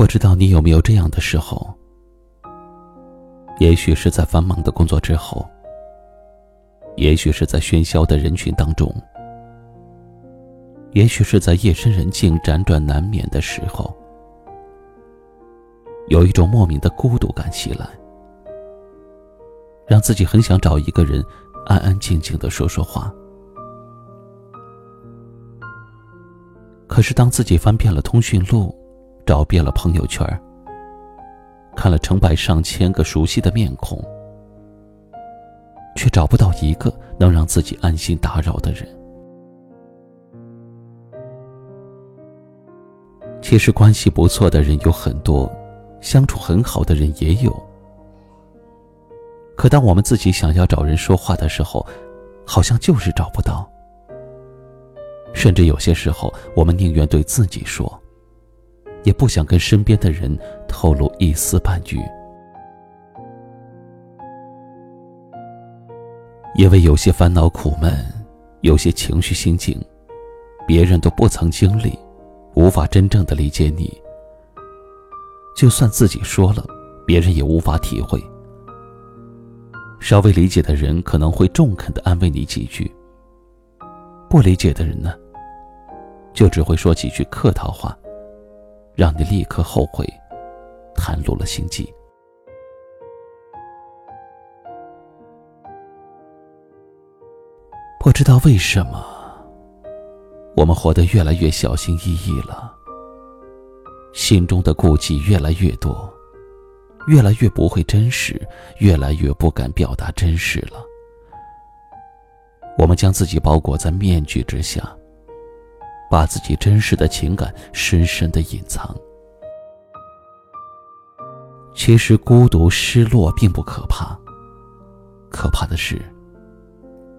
不知道你有没有这样的时候？也许是在繁忙的工作之后，也许是在喧嚣的人群当中，也许是在夜深人静、辗转难眠的时候，有一种莫名的孤独感袭来，让自己很想找一个人安安静静的说说话。可是，当自己翻遍了通讯录，找遍了朋友圈，看了成百上千个熟悉的面孔，却找不到一个能让自己安心打扰的人。其实关系不错的人有很多，相处很好的人也有。可当我们自己想要找人说话的时候，好像就是找不到。甚至有些时候，我们宁愿对自己说。也不想跟身边的人透露一丝半句，因为有些烦恼苦闷，有些情绪心境，别人都不曾经历，无法真正的理解你。就算自己说了，别人也无法体会。稍微理解的人可能会中肯的安慰你几句，不理解的人呢，就只会说几句客套话。让你立刻后悔，袒露了心迹。不知道为什么，我们活得越来越小心翼翼了，心中的顾忌越来越多，越来越不会真实，越来越不敢表达真实了。我们将自己包裹在面具之下。把自己真实的情感深深的隐藏。其实孤独、失落并不可怕，可怕的是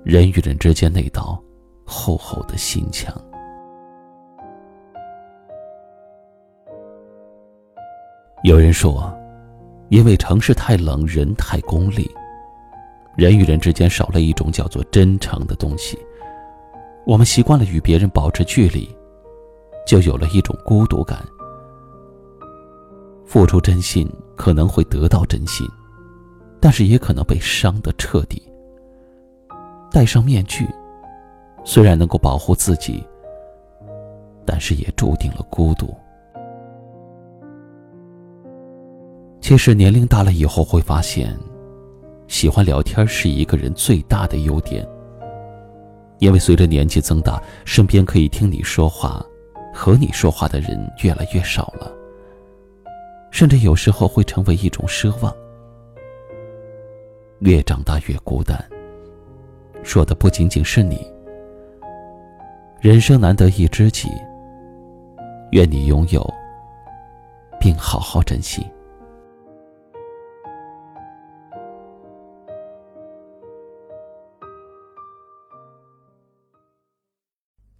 人与人之间那道厚厚的心墙。有人说，因为城市太冷，人太功利，人与人之间少了一种叫做真诚的东西。我们习惯了与别人保持距离，就有了一种孤独感。付出真心可能会得到真心，但是也可能被伤得彻底。戴上面具，虽然能够保护自己，但是也注定了孤独。其实年龄大了以后会发现，喜欢聊天是一个人最大的优点。因为随着年纪增大，身边可以听你说话、和你说话的人越来越少了，甚至有时候会成为一种奢望。越长大越孤单，说的不仅仅是你。人生难得一知己，愿你拥有，并好好珍惜。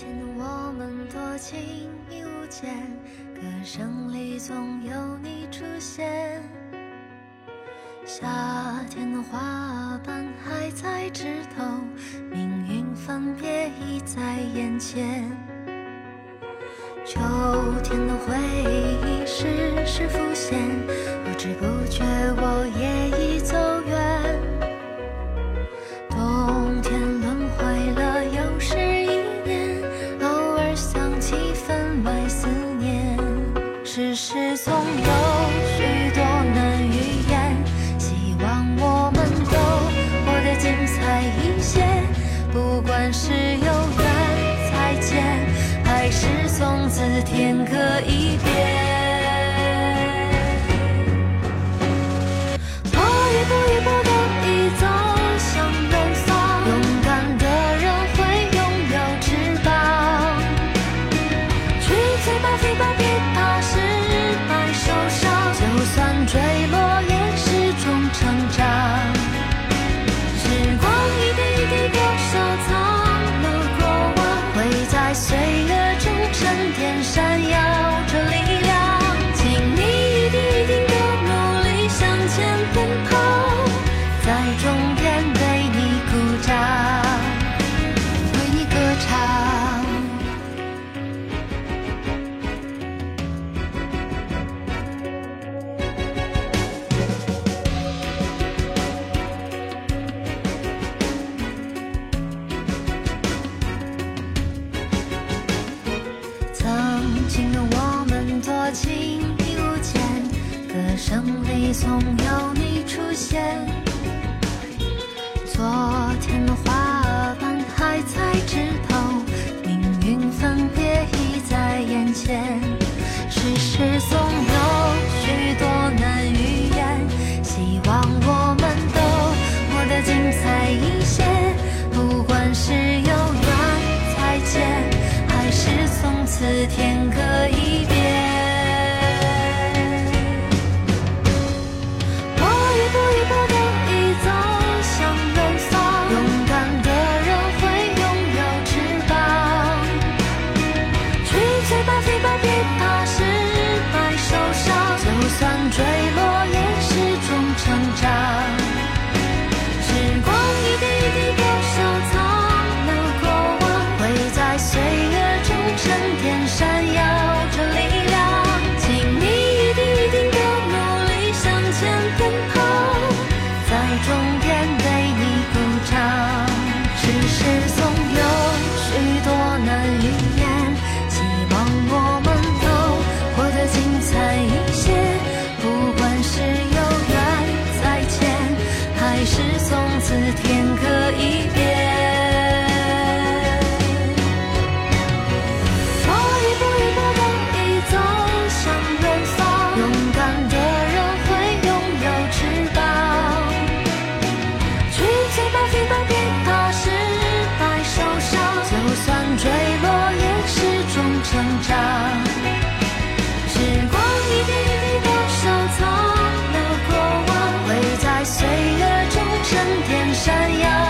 天的我们多情亦无间，歌声里总有你出现。夏天的花瓣还在枝头，命运分别已在眼前。秋天的回忆时时浮现，不知不觉我也天可以等里总有你出现，昨天的花瓣还在枝头，命运分别已在眼前。此天可怎样？